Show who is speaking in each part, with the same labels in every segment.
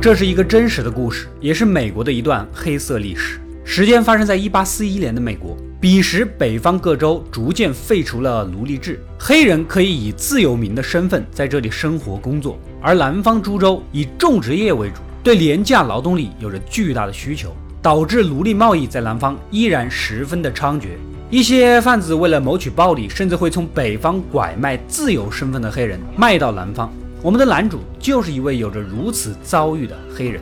Speaker 1: 这是一个真实的故事，也是美国的一段黑色历史。时间发生在一八四一年的美国。彼时，北方各州逐渐废除了奴隶制，黑人可以以自由民的身份在这里生活工作，而南方诸州以种植业为主，对廉价劳动力有着巨大的需求，导致奴隶贸易在南方依然十分的猖獗。一些贩子为了谋取暴利，甚至会从北方拐卖自由身份的黑人卖到南方。我们的男主就是一位有着如此遭遇的黑人。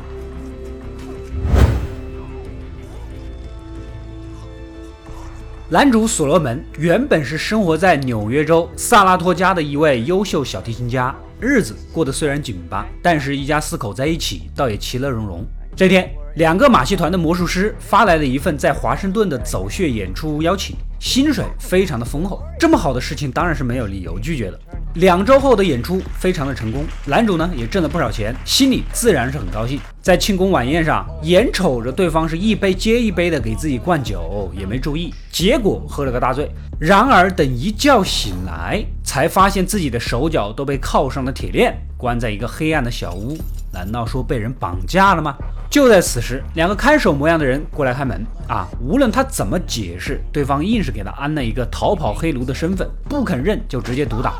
Speaker 1: 男主所罗门原本是生活在纽约州萨拉托加的一位优秀小提琴家，日子过得虽然紧巴，但是一家四口在一起倒也其乐融融。这天，两个马戏团的魔术师发来了一份在华盛顿的走穴演出邀请，薪水非常的丰厚。这么好的事情当然是没有理由拒绝的。两周后的演出非常的成功，男主呢也挣了不少钱，心里自然是很高兴。在庆功晚宴上，眼瞅着对方是一杯接一杯的给自己灌酒，也没注意，结果喝了个大醉。然而等一觉醒来，才发现自己的手脚都被铐上了铁链，关在一个黑暗的小屋。难道说被人绑架了吗？就在此时，两个看守模样的人过来开门。啊，无论他怎么解释，对方硬是给他安了一个逃跑黑奴的身份，不肯认就直接毒打。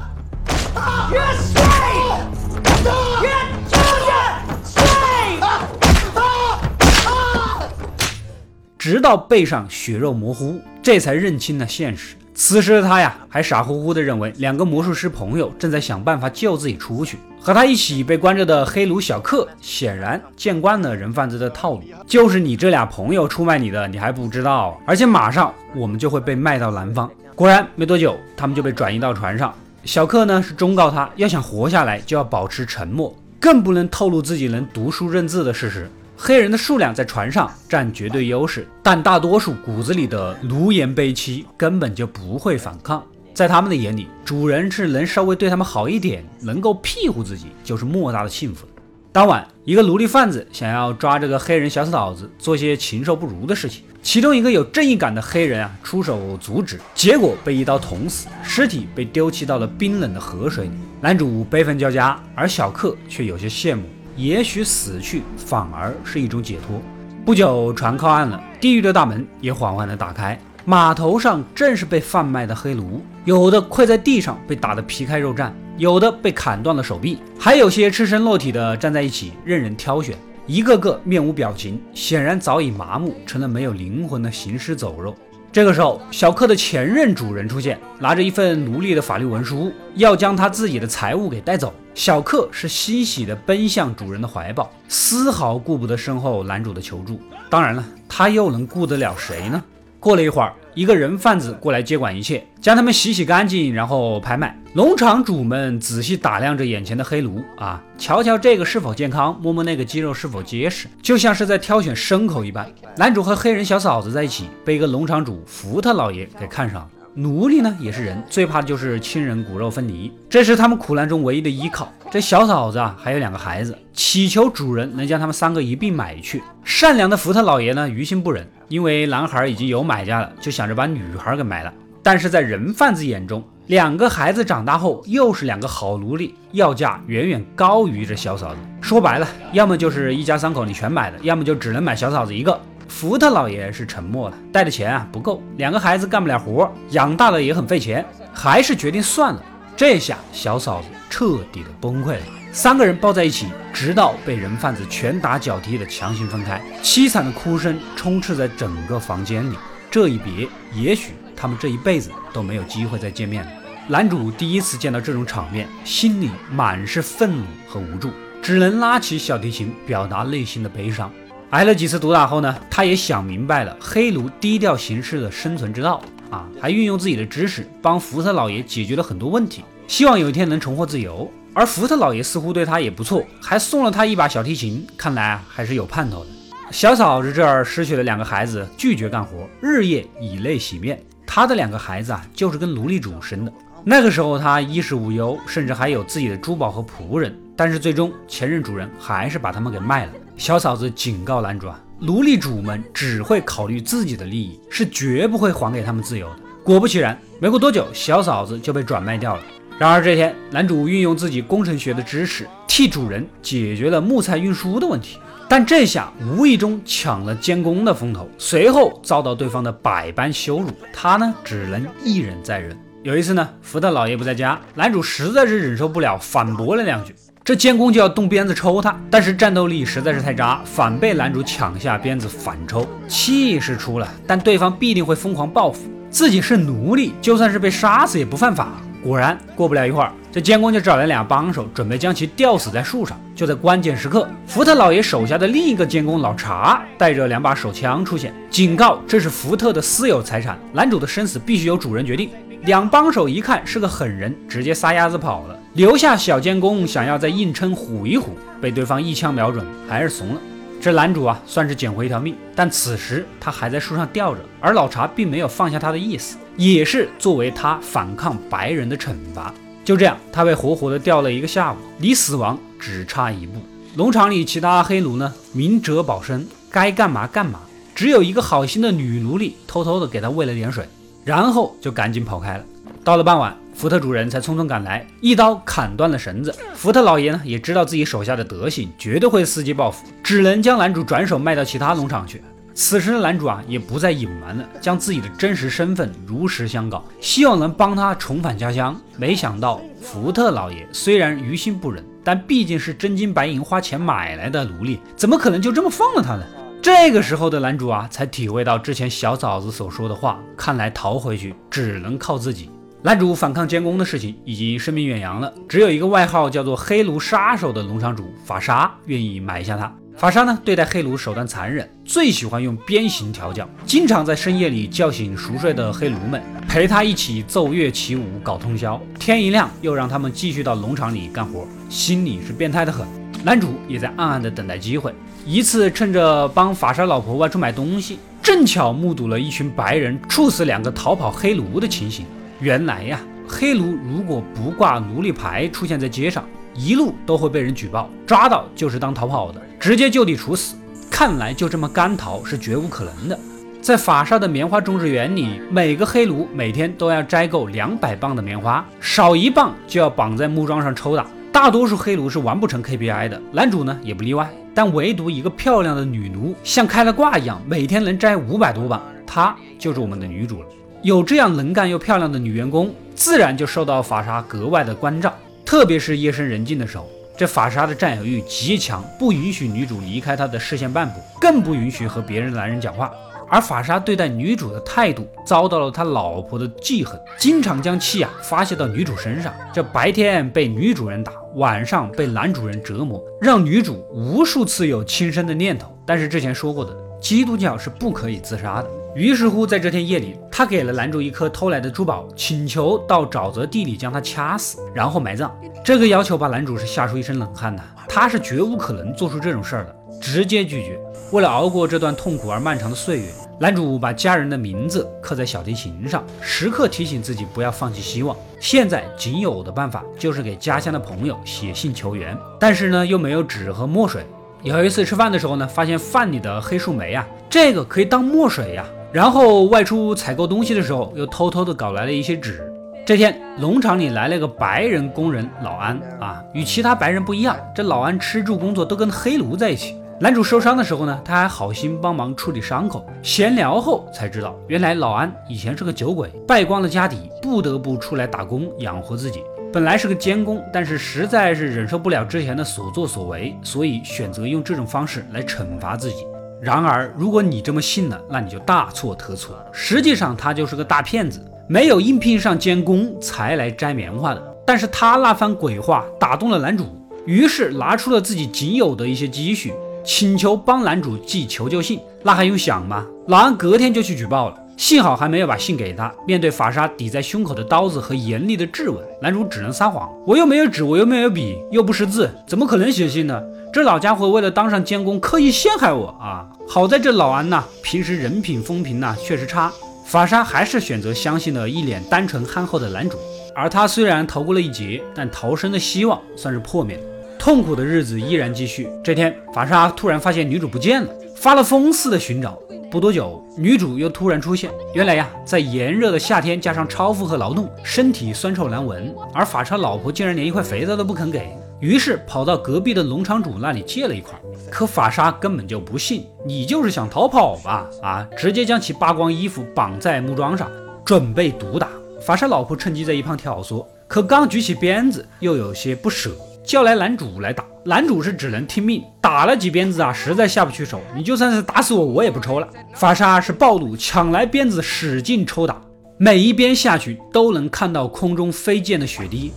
Speaker 1: 直到背上血肉模糊，这才认清了现实。此时的他呀，还傻乎乎的认为两个魔术师朋友正在想办法救自己出去。和他一起被关着的黑奴小克，显然见惯了人贩子的套路，就是你这俩朋友出卖你的，你还不知道。而且马上我们就会被卖到南方。果然，没多久，他们就被转移到船上。小克呢是忠告他，要想活下来就要保持沉默，更不能透露自己能读书认字的事实。黑人的数量在船上占绝对优势，但大多数骨子里的奴颜卑膝根本就不会反抗。在他们的眼里，主人是能稍微对他们好一点，能够庇护自己，就是莫大的幸福。当晚，一个奴隶贩子想要抓这个黑人小嫂子做些禽兽不如的事情，其中一个有正义感的黑人啊出手阻止，结果被一刀捅死，尸体被丢弃到了冰冷的河水里。男主悲愤交加，而小克却有些羡慕，也许死去反而是一种解脱。不久，船靠岸了，地狱的大门也缓缓地打开。码头上正是被贩卖的黑奴，有的跪在地上被打得皮开肉绽，有的被砍断了手臂，还有些赤身裸体的站在一起任人挑选，一个个面无表情，显然早已麻木，成了没有灵魂的行尸走肉。这个时候，小克的前任主人出现，拿着一份奴隶的法律文书，要将他自己的财物给带走。小克是欣喜地奔向主人的怀抱，丝毫顾不得身后男主的求助。当然了，他又能顾得了谁呢？过了一会儿，一个人贩子过来接管一切，将他们洗洗干净，然后拍卖。农场主们仔细打量着眼前的黑奴啊，瞧瞧这个是否健康，摸摸那个肌肉是否结实，就像是在挑选牲口一般。男主和黑人小嫂子在一起，被一个农场主福特老爷给看上了。奴隶呢也是人，最怕的就是亲人骨肉分离，这是他们苦难中唯一的依靠。这小嫂子啊，还有两个孩子，祈求主人能将他们三个一并买去。善良的福特老爷呢，于心不忍，因为男孩已经有买家了，就想着把女孩给买了。但是在人贩子眼中，两个孩子长大后又是两个好奴隶，要价远远高于这小嫂子。说白了，要么就是一家三口你全买了，要么就只能买小嫂子一个。福特老爷是沉默了，带的钱啊不够，两个孩子干不了活，养大了也很费钱，还是决定算了。这下小嫂子彻底的崩溃了，三个人抱在一起，直到被人贩子拳打脚踢的强行分开，凄惨的哭声充斥在整个房间里。这一别，也许他们这一辈子都没有机会再见面了。男主第一次见到这种场面，心里满是愤怒和无助，只能拉起小提琴表达内心的悲伤。挨了几次毒打后呢，他也想明白了黑奴低调行事的生存之道啊，还运用自己的知识帮福特老爷解决了很多问题，希望有一天能重获自由。而福特老爷似乎对他也不错，还送了他一把小提琴，看来还是有盼头的。小嫂子这儿失去了两个孩子，拒绝干活，日夜以泪洗面。他的两个孩子啊，就是跟奴隶主生的。那个时候他衣食无忧，甚至还有自己的珠宝和仆人，但是最终前任主人还是把他们给卖了。小嫂子警告男主啊，奴隶主们只会考虑自己的利益，是绝不会还给他们自由的。果不其然，没过多久，小嫂子就被转卖掉了。然而这天，男主运用自己工程学的知识，替主人解决了木材运输的问题。但这下无意中抢了监工的风头，随后遭到对方的百般羞辱，他呢只能一忍再忍。有一次呢，福特老爷不在家，男主实在是忍受不了，反驳了两句，这监工就要动鞭子抽他，但是战斗力实在是太渣，反被男主抢下鞭子反抽，气是出了，但对方必定会疯狂报复，自己是奴隶，就算是被杀死也不犯法。果然，过不了一会儿，这监工就找来俩帮手，准备将其吊死在树上。就在关键时刻，福特老爷手下的另一个监工老查带着两把手枪出现，警告这是福特的私有财产，男主的生死必须由主人决定。两帮手一看是个狠人，直接撒丫子跑了，留下小监工想要再硬撑唬一唬，被对方一枪瞄准，还是怂了。这男主啊，算是捡回一条命，但此时他还在树上吊着，而老查并没有放下他的意思。也是作为他反抗白人的惩罚。就这样，他被活活的吊了一个下午，离死亡只差一步。农场里其他黑奴呢，明哲保身，该干嘛干嘛。只有一个好心的女奴隶偷偷的给他喂了点水，然后就赶紧跑开了。到了傍晚，福特主人才匆匆赶来，一刀砍断了绳子。福特老爷呢，也知道自己手下的德行，绝对会伺机报复，只能将男主转手卖到其他农场去。此时的男主啊，也不再隐瞒了，将自己的真实身份如实相告，希望能帮他重返家乡。没想到福特老爷虽然于心不忍，但毕竟是真金白银花钱买来的奴隶，怎么可能就这么放了他呢？这个时候的男主啊，才体会到之前小嫂子所说的话，看来逃回去只能靠自己。男主反抗监工的事情已经声名远扬了，只有一个外号叫做“黑奴杀手”的农场主法沙愿意买下他。法沙呢，对待黑奴手段残忍，最喜欢用鞭刑调教，经常在深夜里叫醒熟睡的黑奴们，陪他一起奏乐起舞，搞通宵。天一亮，又让他们继续到农场里干活，心里是变态的很。男主也在暗暗的等待机会。一次，趁着帮法沙老婆外出买东西，正巧目睹了一群白人处死两个逃跑黑奴的情形。原来呀，黑奴如果不挂奴隶牌出现在街上，一路都会被人举报，抓到就是当逃跑的。直接就地处死，看来就这么干逃是绝无可能的。在法沙的棉花种植园里，每个黑奴每天都要摘够两百磅的棉花，少一磅就要绑在木桩上抽打。大多数黑奴是完不成 KPI 的，男主呢也不例外。但唯独一个漂亮的女奴，像开了挂一样，每天能摘五百多磅，她就是我们的女主了。有这样能干又漂亮的女员工，自然就受到法沙格外的关照，特别是夜深人静的时候。这法沙的占有欲极强，不允许女主离开他的视线半步，更不允许和别人的男人讲话。而法沙对待女主的态度遭到了他老婆的记恨，经常将气啊发泄到女主身上。这白天被女主人打，晚上被男主人折磨，让女主无数次有轻生的念头。但是之前说过的，基督教是不可以自杀的。于是乎，在这天夜里，他给了男主一颗偷来的珠宝，请求到沼泽地里将他掐死，然后埋葬。这个要求把男主是吓出一身冷汗的，他是绝无可能做出这种事儿的，直接拒绝。为了熬过这段痛苦而漫长的岁月，男主把家人的名字刻在小提琴上，时刻提醒自己不要放弃希望。现在仅有的办法就是给家乡的朋友写信求援，但是呢，又没有纸和墨水。有一次吃饭的时候呢，发现饭里的黑树莓啊，这个可以当墨水呀。然后外出采购东西的时候，又偷偷的搞来了一些纸。这天农场里来了个白人工人老安啊，与其他白人不一样，这老安吃住工作都跟黑奴在一起。男主受伤的时候呢，他还好心帮忙处理伤口。闲聊后才知道，原来老安以前是个酒鬼，败光了家底，不得不出来打工养活自己。本来是个监工，但是实在是忍受不了之前的所作所为，所以选择用这种方式来惩罚自己。然而，如果你这么信了，那你就大错特错。实际上，他就是个大骗子，没有应聘上监工才来摘棉花的。但是他那番鬼话打动了男主，于是拿出了自己仅有的一些积蓄，请求帮男主寄求救信。那还用想吗？老安隔天就去举报了，幸好还没有把信给他。面对法沙抵在胸口的刀子和严厉的质问，男主只能撒谎：我又没有纸，我又没有笔，又不识字，怎么可能写信呢？这老家伙为了当上监工，刻意陷害我啊！好在这老安呐，平时人品风评呐确实差。法沙还是选择相信了一脸单纯憨厚的男主，而他虽然逃过了一劫，但逃生的希望算是破灭了。痛苦的日子依然继续。这天，法沙突然发现女主不见了，发了疯似的寻找。不多久，女主又突然出现。原来呀，在炎热的夏天，加上超负荷劳动，身体酸臭难闻，而法沙老婆竟然连一块肥皂都不肯给，于是跑到隔壁的农场主那里借了一块。可法沙根本就不信，你就是想逃跑吧？啊！直接将其扒光衣服绑在木桩上，准备毒打。法沙老婆趁机在一旁挑唆，可刚举起鞭子，又有些不舍。叫来男主来打，男主是只能听命，打了几鞭子啊，实在下不去手。你就算是打死我，我也不抽了。法沙是暴怒，抢来鞭子使劲抽打，每一鞭下去都能看到空中飞溅的血滴。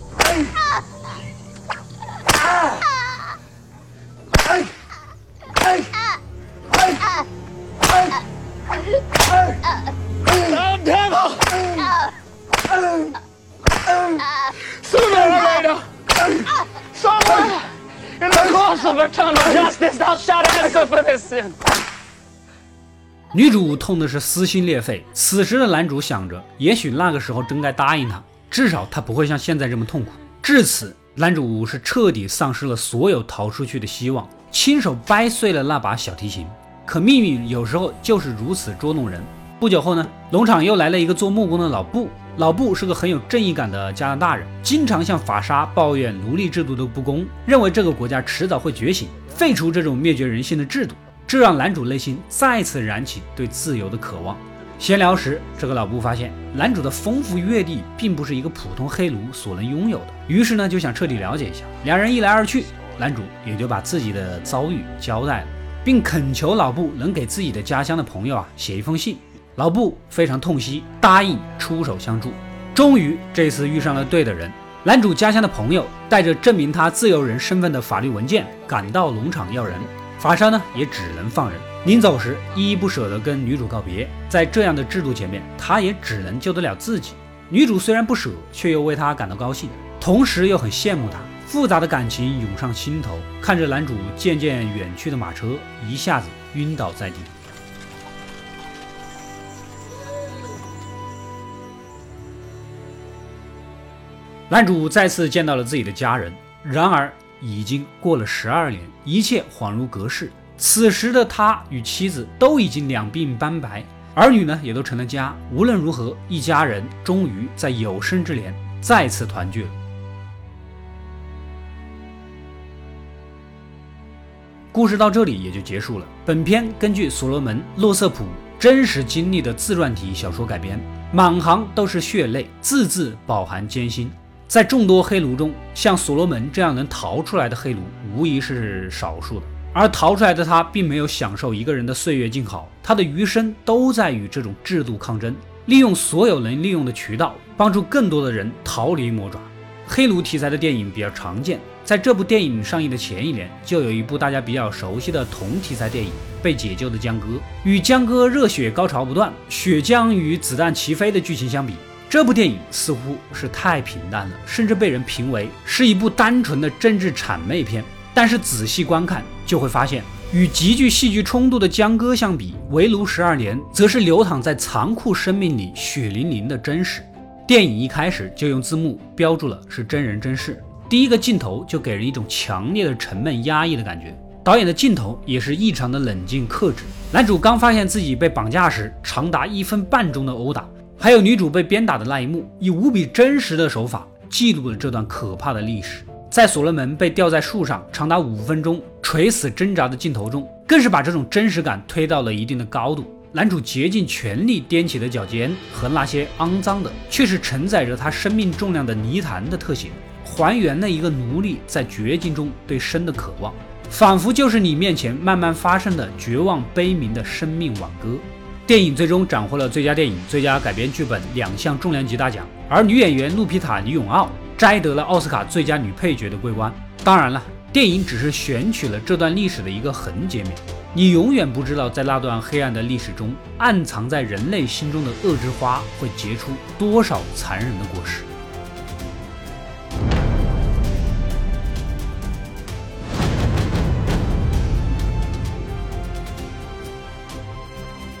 Speaker 1: 女主痛的是撕心裂肺。此时的男主想着，也许那个时候真该答应她，至少她不会像现在这么痛苦。至此，男主是彻底丧失了所有逃出去的希望，亲手掰碎了那把小提琴。可命运有时候就是如此捉弄人。不久后呢，农场又来了一个做木工的老布。老布是个很有正义感的加拿大人，经常向法沙抱怨奴隶制度的不公，认为这个国家迟早会觉醒，废除这种灭绝人性的制度。这让男主内心再次燃起对自由的渴望。闲聊时，这个老布发现男主的丰富阅历并不是一个普通黑奴所能拥有的，于是呢就想彻底了解一下。两人一来二去，男主也就把自己的遭遇交代了，并恳求老布能给自己的家乡的朋友啊写一封信。老布非常痛惜，答应出手相助。终于，这次遇上了对的人。男主家乡的朋友带着证明他自由人身份的法律文件赶到农场要人，法沙呢也只能放人。临走时，依依不舍地跟女主告别。在这样的制度前面，他也只能救得了自己。女主虽然不舍，却又为他感到高兴，同时又很羡慕他。复杂的感情涌上心头，看着男主渐渐远去的马车，一下子晕倒在地。男主再次见到了自己的家人，然而已经过了十二年，一切恍如隔世。此时的他与妻子都已经两鬓斑白，儿女呢也都成了家。无论如何，一家人终于在有生之年再次团聚了。故事到这里也就结束了。本片根据所罗门·洛瑟普真实经历的自传体小说改编，满行都是血泪，字字饱含艰辛。在众多黑奴中，像所罗门这样能逃出来的黑奴，无疑是少数的。而逃出来的他，并没有享受一个人的岁月静好，他的余生都在与这种制度抗争，利用所有能利用的渠道，帮助更多的人逃离魔爪。黑奴题材的电影比较常见，在这部电影上映的前一年，就有一部大家比较熟悉的同题材电影《被解救的江歌》。与江歌热血高潮不断、血浆与子弹齐飞的剧情相比，这部电影似乎是太平淡了，甚至被人评为是一部单纯的政治谄媚片。但是仔细观看，就会发现，与极具戏剧冲突的江歌相比，《围炉十二年》则是流淌在残酷生命里血淋淋的真实。电影一开始就用字幕标注了是真人真事，第一个镜头就给人一种强烈的沉闷压抑的感觉。导演的镜头也是异常的冷静克制。男主刚发现自己被绑架时，长达一分半钟的殴打。还有女主被鞭打的那一幕，以无比真实的手法记录了这段可怕的历史。在所罗门被吊在树上长达五分钟垂死挣扎的镜头中，更是把这种真实感推到了一定的高度。男主竭尽全力踮起的脚尖和那些肮脏的，却是承载着他生命重量的泥潭的特写，还原了一个奴隶在绝境中对生的渴望，仿佛就是你面前慢慢发生的绝望悲鸣的生命挽歌。电影最终斩获了最佳电影、最佳改编剧本两项重量级大奖，而女演员露皮塔·李永奥摘得了奥斯卡最佳女配角的桂冠。当然了，电影只是选取了这段历史的一个横截面，你永远不知道在那段黑暗的历史中，暗藏在人类心中的恶之花会结出多少残忍的果实。